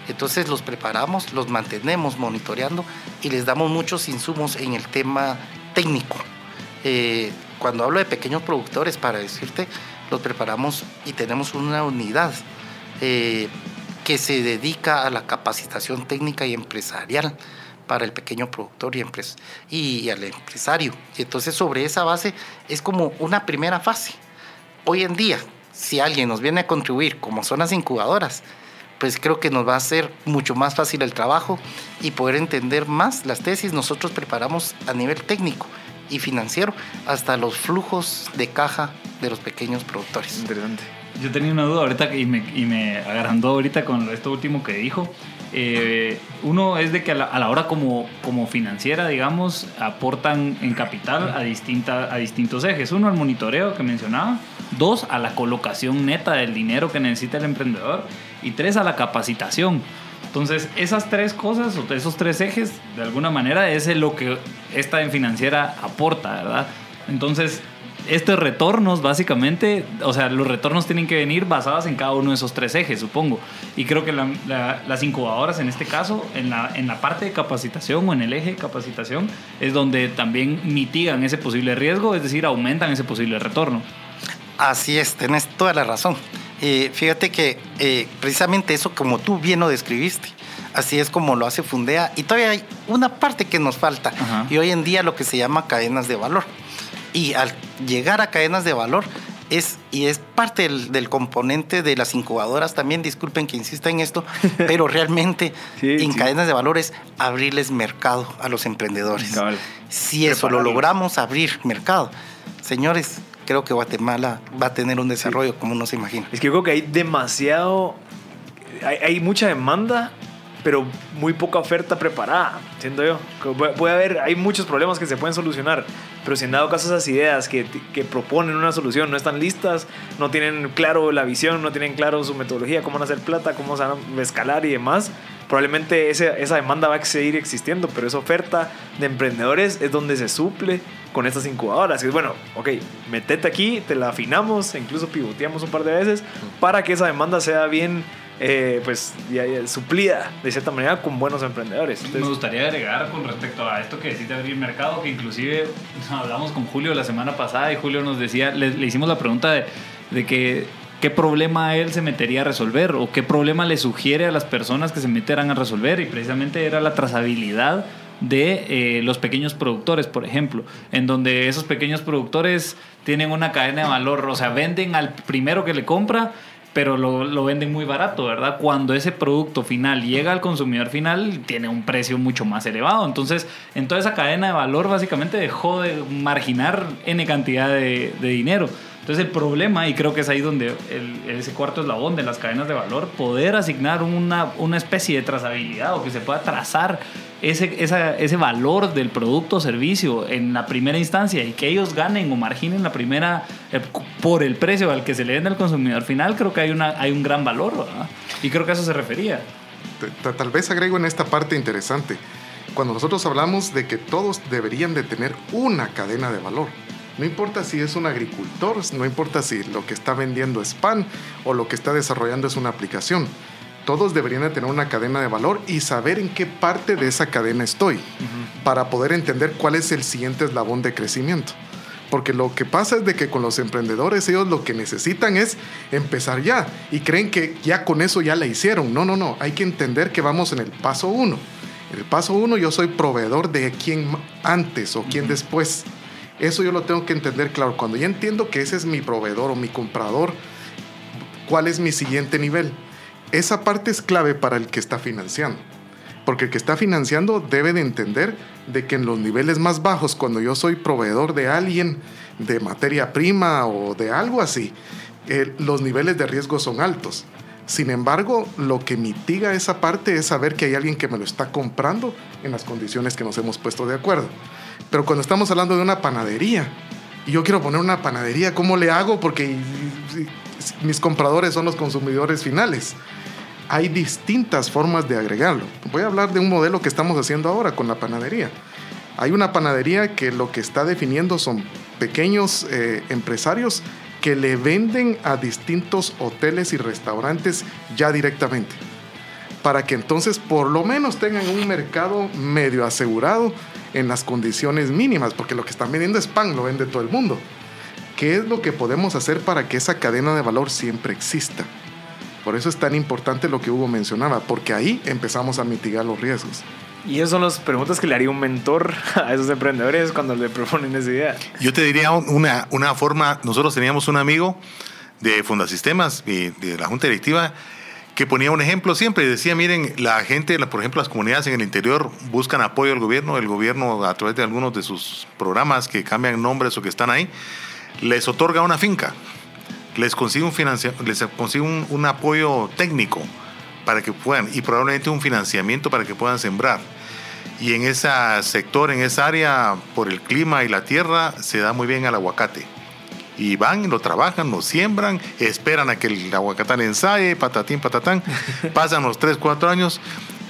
Entonces los preparamos, los mantenemos monitoreando y les damos muchos insumos en el tema técnico. Eh, cuando hablo de pequeños productores, para decirte, los preparamos y tenemos una unidad eh, que se dedica a la capacitación técnica y empresarial para el pequeño productor y, empres- y al empresario. Y entonces sobre esa base es como una primera fase. Hoy en día, si alguien nos viene a contribuir como zonas incubadoras, pues creo que nos va a hacer mucho más fácil el trabajo y poder entender más las tesis. Nosotros preparamos a nivel técnico y financiero hasta los flujos de caja de los pequeños productores. Interesante. Yo tenía una duda ahorita y me, y me agrandó ahorita con esto último que dijo. Eh, uno es de que a la, a la hora como, como financiera, digamos, aportan en capital a, distinta, a distintos ejes. Uno, al monitoreo que mencionaba. Dos, a la colocación neta del dinero que necesita el emprendedor. Y tres, a la capacitación. Entonces, esas tres cosas, o esos tres ejes, de alguna manera, es lo que esta en financiera aporta, ¿verdad? Entonces, estos retornos, básicamente, o sea, los retornos tienen que venir basados en cada uno de esos tres ejes, supongo. Y creo que la- la- las incubadoras, en este caso, en la, en la parte de capacitación o en el eje de capacitación, es donde también mitigan ese posible riesgo, es decir, aumentan ese posible retorno. Así es, tenés toda la razón. Eh, fíjate que eh, precisamente eso, como tú bien lo describiste, así es como lo hace Fundea. Y todavía hay una parte que nos falta. Ajá. Y hoy en día lo que se llama cadenas de valor. Y al llegar a cadenas de valor es, y es parte del, del componente de las incubadoras también, disculpen que insista en esto, pero realmente Sí, en sí. cadenas de valor es abrirles mercado a los emprendedores. Si eso lo logramos abrir mercado, señores, creo que Guatemala va a tener un desarrollo como no se imagina. Es que yo creo que hay demasiado. Hay, hay mucha demanda, pero muy poca oferta preparada, siento yo. Puede, haber, hay muchos problemas que se pueden solucionar, pero si en dado caso esas ideas que, que proponen una solución no están listas, no tienen claro la visión, no tienen claro su metodología, cómo van a hacer plata, cómo se van a escalar y demás, probablemente ese- esa demanda va a seguir existiendo, pero esa oferta de emprendedores es donde se suple con estas incubadoras. Es bueno, ok, metete aquí, te la afinamos, e incluso pivoteamos un par de veces para que esa demanda sea bien eh, pues, ya- ya suplida de cierta manera con buenos emprendedores. Me Entonces, gustaría agregar con respecto a esto que decís de abrir mercado, que inclusive hablamos con Julio la semana pasada y Julio nos decía, le, le hicimos la pregunta de, de que qué problema él se metería a resolver o qué problema le sugiere a las personas que se meterán a resolver y precisamente era la trazabilidad de eh, los pequeños productores, por ejemplo, en donde esos pequeños productores tienen una cadena de valor, o sea, venden al primero que le compra, pero lo, lo venden muy barato, ¿verdad? Cuando ese producto final llega al consumidor final, tiene un precio mucho más elevado. Entonces, en toda esa cadena de valor, básicamente dejó de marginar N cantidad de, de dinero. Entonces, el problema, y creo que es ahí donde el- ese cuarto eslabón de las cadenas de valor, poder asignar una, una especie de trazabilidad o que se pueda trazar ese, esa- ese valor del producto o servicio en la primera instancia y que ellos ganen o marginen la primera eh, por el precio al que se le vende al consumidor final, creo que hay, una, hay un gran valor, ¿verdad? Y creo que a eso se refería. Tal vez agrego en esta parte interesante. Cuando nosotros hablamos de que todos deberían de tener una cadena de valor. No importa si es un agricultor, no importa si lo que está vendiendo es pan o lo que está desarrollando es una aplicación. Todos deberían de tener una cadena de valor y saber en qué parte de esa cadena estoy para poder entender cuál es el siguiente eslabón de crecimiento. Porque lo que pasa es de que con los emprendedores ellos lo que necesitan es empezar ya y creen que ya con eso ya la hicieron. No, no, no. Hay que entender que vamos en el paso uno. En el paso uno yo soy proveedor de quién antes o quién después. Eso yo lo tengo que entender claro. Cuando ya entiendo que ese es mi proveedor o mi comprador, ¿cuál es mi siguiente nivel? Esa parte es clave para el que está financiando. Porque el que está financiando debe de entender de que en los niveles más bajos, cuando yo soy proveedor de alguien, de materia prima o de algo así, eh, los niveles de riesgo son altos. Sin embargo, lo que mitiga esa parte es saber que hay alguien que me lo está comprando en las condiciones que nos hemos puesto de acuerdo. Pero cuando estamos hablando de una panadería, y yo quiero poner una panadería, ¿cómo le hago? Porque mis compradores son los consumidores finales. Hay distintas formas de agregarlo. Voy a hablar de un modelo que estamos haciendo ahora con la panadería. Hay una panadería que lo que está definiendo son pequeños eh, empresarios que le venden a distintos hoteles y restaurantes ya directamente. Para que entonces por lo menos tengan un mercado medio asegurado en las condiciones mínimas, porque lo que están vendiendo es pan, lo vende todo el mundo. ¿Qué es lo que podemos hacer para que esa cadena de valor siempre exista? Por eso es tan importante lo que Hugo mencionaba, porque ahí empezamos a mitigar los riesgos. Y esas son las preguntas que le haría un mentor a esos emprendedores cuando le proponen esa idea. Yo te diría una, una forma, nosotros teníamos un amigo de Fundasistemas y de la Junta Directiva que ponía un ejemplo siempre y decía, miren, la gente, por ejemplo, las comunidades en el interior buscan apoyo del gobierno, el gobierno a través de algunos de sus programas que cambian nombres o que están ahí, les otorga una finca, les consigue un, les consigue un, apoyo técnico para que puedan, y probablemente un financiamiento para que puedan sembrar. Y en ese sector, en esa área, por el clima y la tierra, se da muy bien el aguacate. Y van, lo trabajan, lo siembran, esperan a que el aguacatán ensaye, patatín, patatán, pasan los 3, 4 años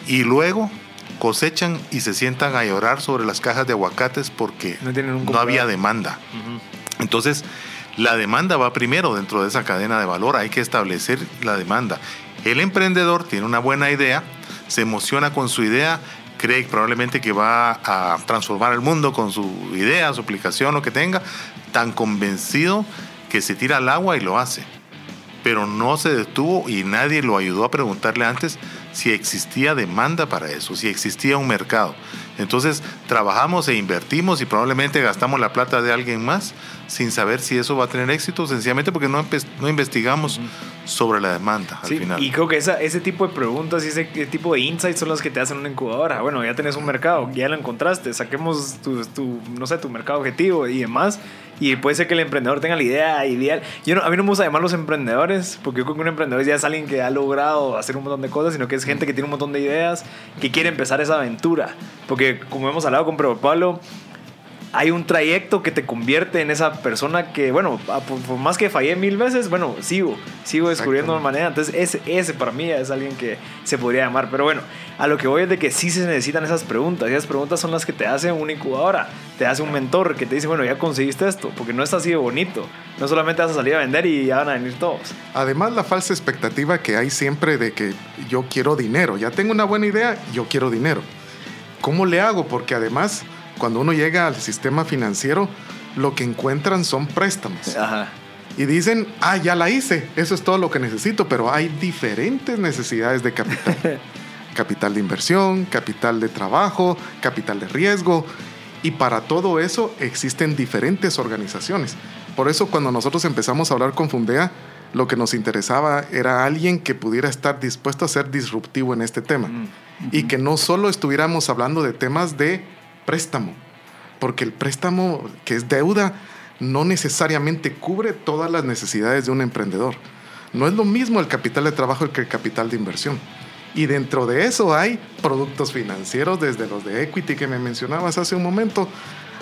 y luego cosechan y se sientan a llorar sobre las cajas de aguacates porque no, había demanda. Entonces, la demanda va primero dentro de esa cadena de valor, hay que establecer la demanda. El emprendedor tiene una buena idea, se emociona con su idea, cree probablemente que va a transformar el mundo con su idea, su aplicación, lo que tenga, tan convencido que se tira al agua y lo hace. Pero no se detuvo y nadie lo ayudó a preguntarle antes si existía demanda para eso, si existía un mercado. Entonces trabajamos e invertimos y probablemente gastamos la plata de alguien más sin saber si eso va a tener éxito, sencillamente porque no, no investigamos sobre la demanda al final. Y creo que esa, ese tipo de preguntas y ese tipo de insights son los que te hacen una incubadora. Bueno, ya tenés un mercado, ya lo encontraste, saquemos tu, tu, no sé, tu mercado objetivo y demás. Y puede ser que el emprendedor tenga la idea ideal. Yo no, a mí no me gusta llamar los emprendedores, porque yo creo que un emprendedor ya es alguien que ha logrado hacer un montón de cosas, sino que es gente que tiene un montón de ideas, que quiere empezar esa aventura. Porque como hemos hablado con Pedro Pablo, hay un trayecto que te convierte en esa persona que, bueno, por, más que fallé mil veces, bueno, sigo, sigo descubriendo de manera. Entonces, ese, ese para mí es alguien que se podría llamar. Pero bueno, a lo que voy es de que sí se necesitan esas preguntas. Y esas preguntas son las que te hace una incubadora, te hace un mentor que te dice, bueno, ya conseguiste esto, porque no está así de bonito. No solamente vas a salir a vender y ya van a venir todos. Además, la falsa expectativa que hay siempre de que yo quiero dinero. Ya tengo una buena idea, yo quiero dinero. ¿Cómo le hago? Porque además cuando uno llega al sistema financiero, lo que encuentran son préstamos. Y dicen, ah, ya la hice, eso es todo lo que necesito, pero hay diferentes necesidades de capital. capital de inversión, capital de trabajo, capital de riesgo. Y para todo eso existen diferentes organizaciones. Por eso cuando nosotros empezamos a hablar con Fundea, lo que nos interesaba era alguien que pudiera estar dispuesto a ser disruptivo en este tema. Mm. Y que no solo estuviéramos hablando de temas de préstamo, porque el préstamo, que es deuda, no necesariamente cubre todas las necesidades de un emprendedor. No es lo mismo el capital de trabajo que el capital de inversión. Y dentro de eso hay productos financieros, desde los de equity que me mencionabas hace un momento,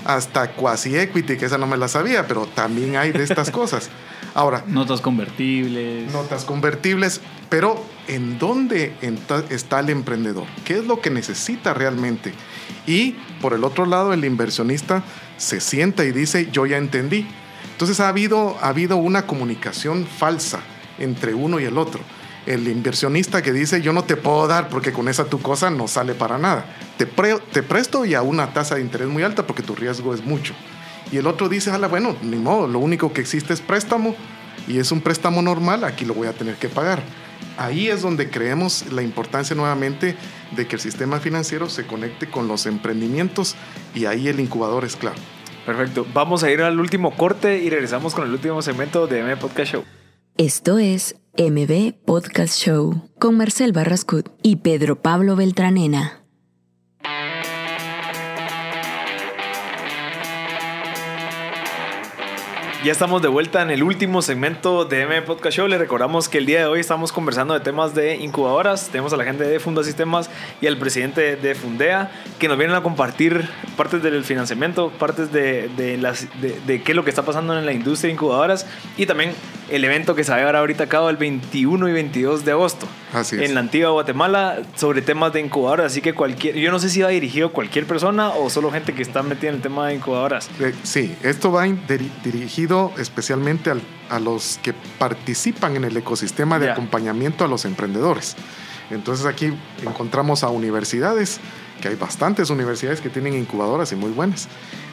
hasta quasi equity, que esa no me la sabía, pero también hay de estas cosas. Ahora. Notas convertibles. Notas convertibles, pero ¿en dónde está el emprendedor? ¿Qué es lo que necesita realmente? Y por el otro lado, el inversionista se sienta y dice, yo ya entendí. Entonces ha habido, ha habido una comunicación falsa entre uno y el otro. El inversionista que dice, yo no te puedo dar porque con esa tu cosa no sale para nada. Te, te presto y a una tasa de interés muy alta porque tu riesgo es mucho. Y el otro dice, bueno, ni modo, lo único que existe es préstamo y es un préstamo normal, aquí lo voy a tener que pagar. Ahí es donde creemos la importancia nuevamente de que el sistema financiero se conecte con los emprendimientos y ahí el incubador es claro. Perfecto. Vamos a ir al último corte y regresamos con el último segmento de MB Podcast Show. Esto es MB Podcast Show con Marcel Barrascut y Pedro Pablo Beltranena. Ya estamos de vuelta en el último segmento de M Podcast Show. Le recordamos que el día de hoy estamos conversando de temas de incubadoras. Tenemos a la gente de Funda Sistemas y al presidente de Fundea que nos vienen a compartir partes del financiamiento, partes de, de, qué es lo que está pasando en la industria de incubadoras y también el evento que se va a llevar ahorita a el 21 y 22 de agosto Así es. en la antigua Guatemala sobre temas de incubadoras. Así que cualquier, yo no sé si va dirigido a cualquier persona o solo gente que está metida en el tema de incubadoras. Eh, Sí, esto va dirigido especialmente al- a los que participan en el ecosistema de acompañamiento a los emprendedores. Entonces aquí encontramos a universidades, que hay bastantes universidades que tienen incubadoras y muy buenas,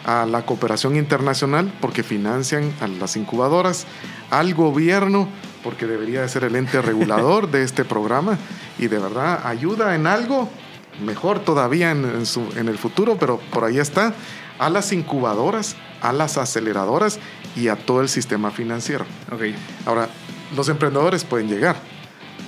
a la cooperación internacional porque financian a las incubadoras, al gobierno porque debería de ser el ente regulador de este programa y de verdad ayuda en algo, mejor todavía en, en su- en el futuro, pero por ahí está, a las incubadoras, a las aceleradoras y a todo el sistema financiero. Ahora, los emprendedores pueden llegar,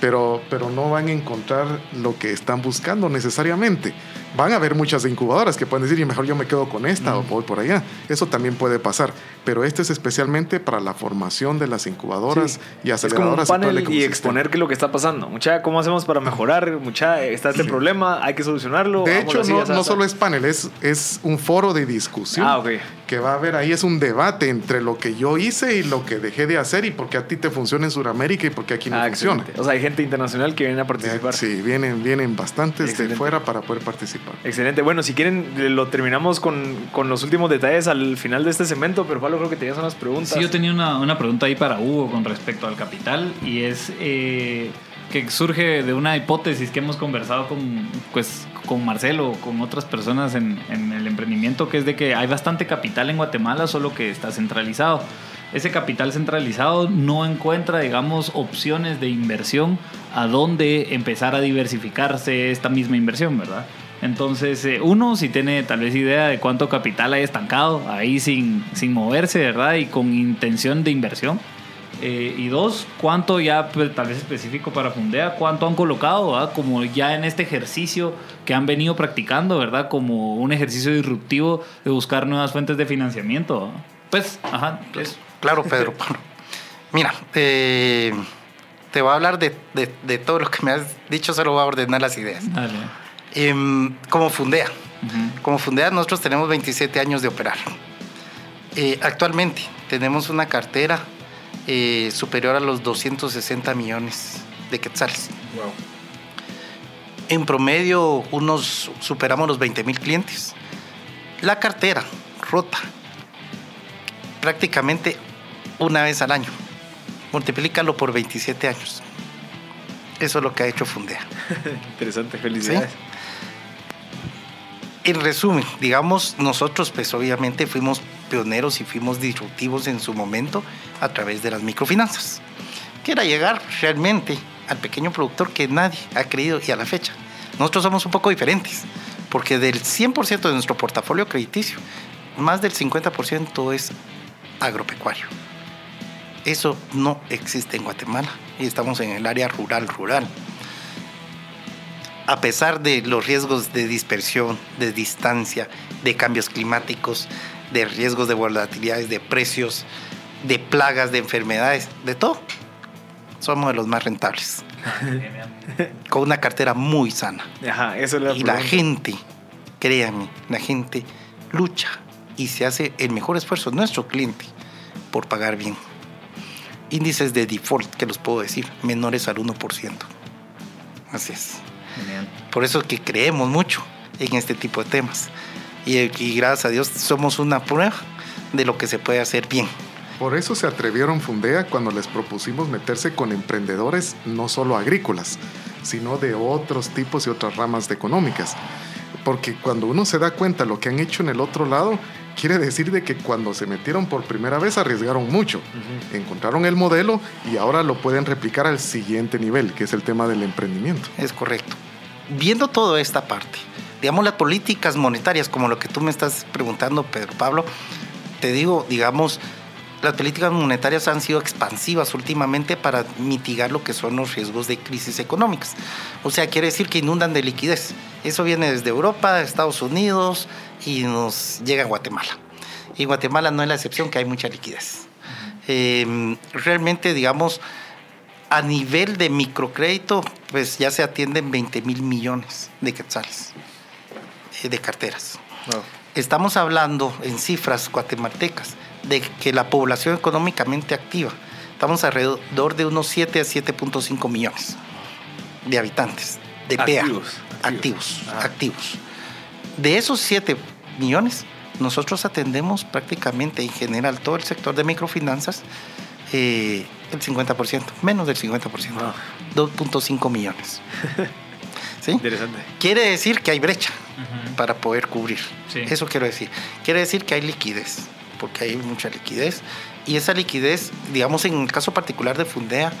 pero, pero no van a encontrar lo que están buscando necesariamente. Van a haber muchas incubadoras que pueden decir, y mejor yo me quedo con esta o voy por allá. Eso también puede pasar, pero este es especialmente para la formación de las incubadoras Sí. y Es como un aceleradoras. y todo el panel y exponer qué es lo que está pasando. Mucha, ¿cómo hacemos para mejorar? Mucha, está este problema, hay que solucionarlo. De hecho, no, así, no solo es panel, es, es un foro de discusión. Ah, ok. Que va a haber ahí, es un debate entre lo que yo hice y lo que dejé de hacer y por qué a ti te funciona en Sudamérica y por qué aquí no Ah, funciona. excelente. O sea, hay gente internacional que viene a participar. Sí, vienen, vienen bastantes Excelente. de fuera para poder participar. Excelente. Bueno, si quieren, lo terminamos con, con los últimos detalles al final de este segmento, pero Pablo, creo que tenías unas preguntas. Sí, yo tenía una, una pregunta ahí para Hugo con respecto al capital y es eh, que surge de una hipótesis que hemos conversado con, pues, con Marcelo, con otras personas en, en el emprendimiento, que es de que hay bastante capital en Guatemala, solo que está centralizado. Ese capital centralizado no encuentra, digamos, opciones de inversión a dónde empezar a diversificarse esta misma inversión, ¿verdad? Entonces, eh, uno, si tiene tal vez idea de cuánto capital hay estancado ahí sin, sin moverse, ¿verdad? Y con intención de inversión. Eh, y dos, cuánto ya, pues, tal vez específico para Fundea, cuánto han colocado, ¿verdad? Como ya en este ejercicio que han venido practicando, ¿verdad? Como un ejercicio disruptivo de buscar nuevas fuentes de financiamiento. ¿verdad? Pues, ajá, eso. Claro, Pedro. Mira, eh, te voy a hablar de, de- de todo lo que me has dicho, solo voy a ordenar las ideas. Dale. Em, como Fundea. Como Fundea nosotros tenemos 27 años de operar. Eh, actualmente tenemos una cartera eh, superior a los 260 millones de quetzales. Wow. En promedio, unos superamos los 20 mil clientes. La cartera rota prácticamente una vez al año. Multiplícalo por 27 años. Eso es lo que ha hecho Fundea. Interesante, felicidades. En resumen, digamos, nosotros pues obviamente fuimos pioneros y fuimos disruptivos en su momento a través de las microfinanzas, que era llegar realmente al pequeño productor que nadie ha creído y a la fecha. Nosotros somos un poco diferentes, porque del 100% de nuestro portafolio crediticio, más del 50% es agropecuario. Eso no existe en Guatemala y estamos en el área rural, rural a pesar de los riesgos de dispersión, de distancia, de cambios climáticos, de riesgos de volatilidades, de precios, de plagas, de enfermedades, de todo, somos de los más rentables. Con una cartera muy sana. Ajá, eso es la Y la gente, créanme, la gente lucha y se hace el mejor esfuerzo, nuestro cliente, por pagar bien. Índices de default, que los puedo decir, menores al 1%. Así es. Por eso que creemos mucho en este tipo de temas. Y, y gracias a Dios somos una prueba de lo que se puede hacer bien. Por eso se atrevieron Fundea cuando les propusimos meterse con emprendedores no solo agrícolas, sino de otros tipos y otras ramas de económicas. Porque cuando uno se da cuenta lo que han hecho en el otro lado, quiere decir de que cuando se metieron por primera vez arriesgaron mucho. Encontraron el modelo y ahora lo pueden replicar al siguiente nivel, que es el tema del emprendimiento. Es correcto. Viendo toda esta parte, digamos las políticas monetarias, como lo que tú me estás preguntando, Pedro Pablo, te digo, digamos, las políticas monetarias han sido expansivas últimamente para mitigar lo que son los riesgos de crisis económicas. O sea, quiere decir que inundan de liquidez. Eso viene desde Europa, Estados Unidos y nos llega a Guatemala. Y Guatemala no es la excepción, que hay mucha liquidez. Eh, realmente, digamos, a nivel de microcrédito, pues ya se atienden 20 mil millones de quetzales de carteras. Estamos hablando en cifras guatemaltecas de que la población económicamente activa, estamos alrededor de unos 7 a 7.5 millones de habitantes de PEA. Activos, Activos, activos. activos. De esos 7 millones, nosotros atendemos prácticamente en general todo el sector de microfinanzas, eh, el 50%, menos del 50%, Wow. 2.5 millones. ¿Sí? Interesante. Quiere decir que hay brecha para poder cubrir. Sí. Eso quiero decir. Quiere decir que hay liquidez, porque hay mucha liquidez. Y esa liquidez, digamos, en el caso particular de Fundea,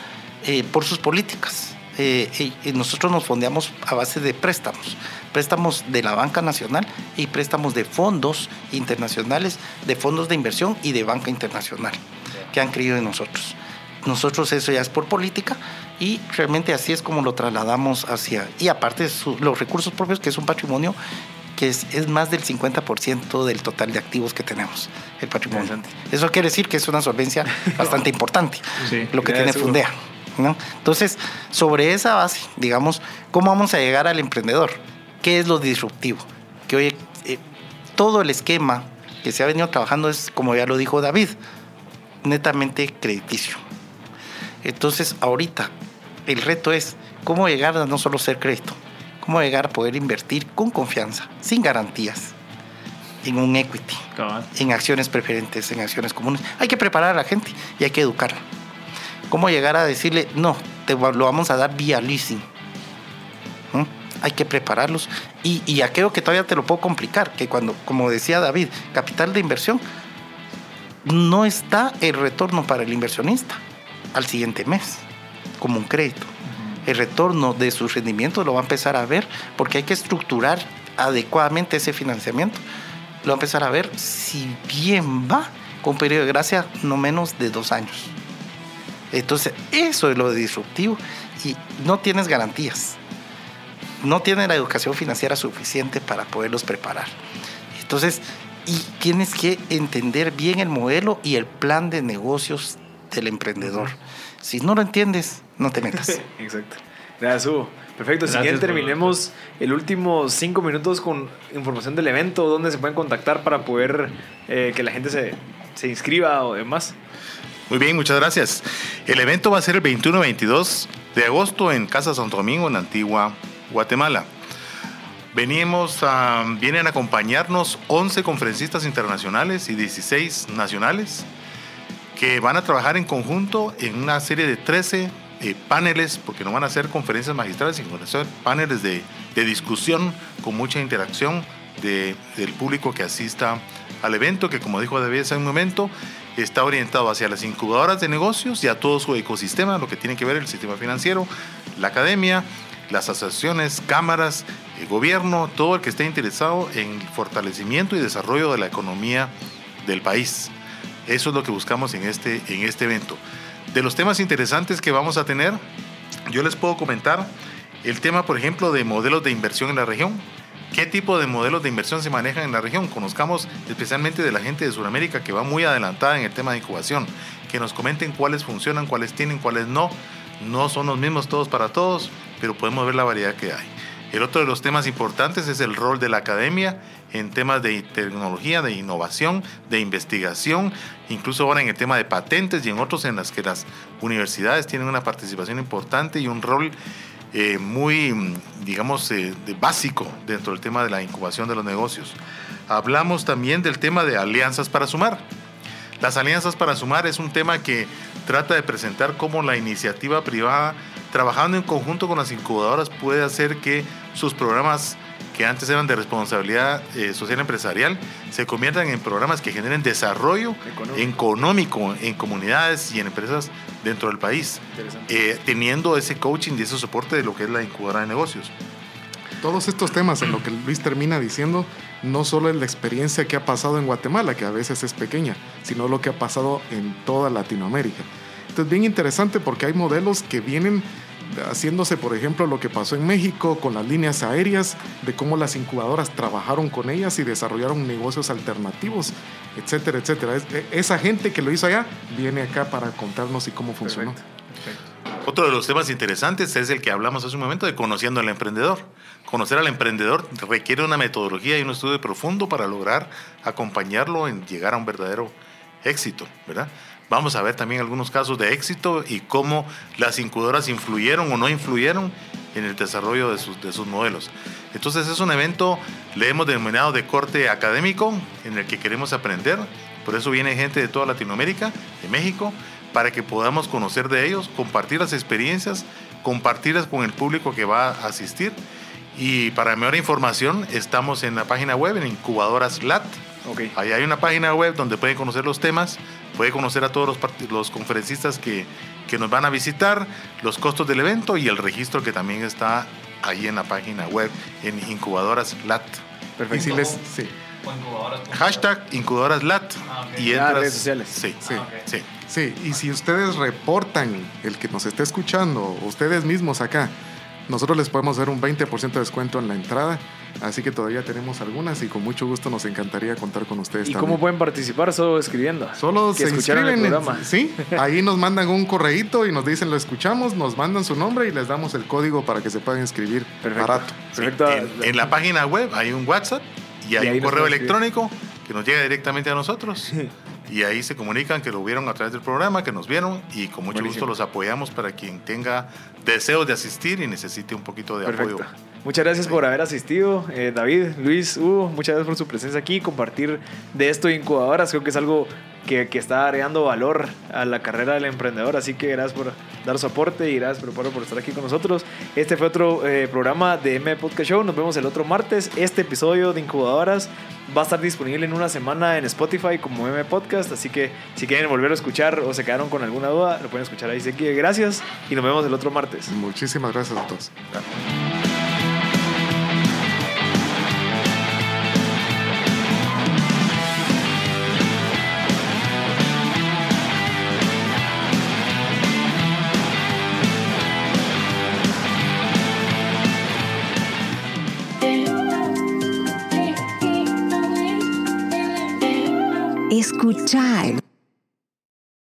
eh, por sus políticas. Eh, y- y nosotros nos fondeamos a base de préstamos. Préstamos de la banca nacional y préstamos de fondos internacionales, de fondos de inversión y de banca internacional, que han creído en nosotros. Nosotros eso ya es por política y realmente así es como lo trasladamos hacia... Y aparte su- los recursos propios, que es un patrimonio que es, es más del 50% del total de activos que tenemos, el patrimonio. Eso quiere decir que es una solvencia bastante importante, Sí. lo que tiene. Fundea. ¿no? Entonces, sobre esa base, digamos, ¿cómo vamos a llegar al emprendedor? ¿Qué es lo disruptivo? Que hoy eh, todo el esquema que se ha venido trabajando es, como ya lo dijo David, netamente crediticio. Entonces, ahorita, el reto es cómo llegar a no solo ser crédito, cómo llegar a poder invertir con confianza, sin garantías, en un equity, en acciones preferentes, en acciones comunes. Hay que preparar a la gente y hay que educarla. ¿Cómo llegar a decirle, no, te lo vamos a dar vía leasing? ¿Mm? Hay que prepararlos. Y, y aquello que todavía te lo puedo complicar, que cuando, como decía David, capital de inversión, no está el retorno para el inversionista al siguiente mes, como un crédito. El retorno de sus rendimientos lo va a empezar a ver porque hay que estructurar adecuadamente ese financiamiento. Lo va a empezar a ver si bien va con un periodo de gracia no menos de dos años. Entonces, eso es lo disruptivo y no tienes garantías. No tienes la educación financiera suficiente para poderlos preparar. Entonces, y tienes que entender bien el modelo y el plan de negocios del emprendedor. Si no lo entiendes, no te metas. Exacto. Gracias, Hugo. Perfecto. Si Gracias quieren, por- terminemos el último cinco minutos con información del evento, dónde se pueden contactar para poder eh, que la gente se, se inscriba o demás. Muy bien, muchas gracias. El evento va a ser el 21-22 de agosto en Casa Santo Domingo, en Antigua, Guatemala. Venimos a, vienen a acompañarnos 11 conferencistas internacionales y 16 nacionales que van a trabajar en conjunto en una serie de 13 eh, paneles, porque no van a ser conferencias magistrales, sino paneles de, discusión con mucha interacción de- del público que asista al evento, que como dijo David hace un momento, está orientado hacia las incubadoras de negocios y a todo su ecosistema, lo que tiene que ver el sistema financiero, la academia, las asociaciones, cámaras, el gobierno, todo el que esté interesado en el fortalecimiento y desarrollo de la economía del país. Eso es lo que buscamos en este, en este evento. De los temas interesantes que vamos a tener, yo les puedo comentar el tema, por ejemplo, de modelos de inversión en la región. ¿Qué tipo de modelos de inversión se manejan en la región? Conozcamos especialmente de la gente de Sudamérica que va muy adelantada en el tema de incubación. Que nos comenten cuáles funcionan, cuáles tienen, cuáles no. No son los mismos todos para todos, pero podemos ver la variedad que hay. El otro de los temas importantes es el rol de la academia en temas de tecnología, de innovación, de investigación, incluso ahora en el tema de patentes y en otros en las que las universidades tienen una participación importante y un rol eh, muy, digamos, eh, de básico dentro del tema de la incubación de los negocios. Hablamos también del tema de alianzas para sumar. Las alianzas para sumar es un tema que trata de presentar cómo la iniciativa privada, trabajando en conjunto con las incubadoras, puede hacer que sus programas que antes eran de responsabilidad eh, social empresarial se conviertan en programas que generen desarrollo Económico. económico en comunidades y en empresas dentro del país, eh, teniendo ese coaching y ese soporte de lo que es la incubadora de negocios. Todos estos temas en lo que Luis termina diciendo, no solo es la experiencia que ha pasado en Guatemala, que a veces es pequeña, sino lo que ha pasado en toda Latinoamérica. Entonces, bien interesante porque hay modelos que vienen haciéndose, por ejemplo, lo que pasó en México con las líneas aéreas, de cómo las incubadoras trabajaron con ellas y desarrollaron negocios alternativos, etcétera, etcétera. E- esa gente que lo hizo allá viene acá para contarnos y cómo funcionó. Otro de los temas interesantes es el que hablamos hace un momento de conociendo al emprendedor. Conocer al emprendedor requiere una metodología y un estudio profundo para lograr acompañarlo en llegar a un verdadero éxito, ¿verdad? Vamos a ver también algunos casos de éxito y cómo las incubadoras influyeron o no influyeron en el desarrollo de sus, de sus modelos. Entonces es un evento, le hemos denominado de corte académico, en el que queremos aprender. Por eso viene gente de toda Latinoamérica, de México, para que podamos conocer de ellos, compartir las experiencias, compartirlas con el público que va a asistir. Y para mayor información, estamos en la página web, en Incubadoras LAT. Ahí hay una página web donde pueden conocer los temas, puede conocer a todos los, los conferencistas que, que nos van a visitar, los costos del evento y el registro que también está ahí en la página web, en Incubadoras LAT. Y Perfecto. si les, sí, Hashtag Incubadoras LAT. Y Ah, entras, redes sociales. Sí, Sí. sí. sí, y si ustedes reportan el que nos esté escuchando, ustedes mismos acá, nosotros les podemos dar un 20% de descuento en la entrada, así que todavía tenemos algunas y con mucho gusto nos encantaría contar con ustedes ¿Y también. cómo pueden participar? Solo escribiendo. Solo que se escucharon el inscriben, en- programa. sí, ahí nos mandan un correíto y nos dicen lo escuchamos, nos mandan su nombre y les damos el código para que se puedan inscribir Perfecto. barato. Perfecto. En, en la página web hay un WhatsApp y hay Y un correo electrónico que nos llega directamente a nosotros. Y ahí se comunican que lo vieron a través del programa, que nos vieron y con mucho Buenísimo. gusto los apoyamos para quien tenga deseos de asistir y necesite un poquito de Perfecto. apoyo. Muchas gracias por haber asistido. Eh, David, Luis, Hugo, muchas gracias por su presencia aquí, compartir de esto de incubadoras. Creo que es algo que, que está agregando valor a la carrera del emprendedor. Así que gracias por dar su aporte y gracias, Pablo, por estar aquí con nosotros. Este fue otro eh, programa de M Podcast Show. Nos vemos el otro martes. Este episodio de incubadoras va a estar disponible en una semana en Spotify como M Podcast. Así que si quieren volver a escuchar o se quedaron con alguna duda, lo pueden escuchar ahí. Así que gracias y nos vemos el otro martes. Muchísimas gracias a todos. Escuchar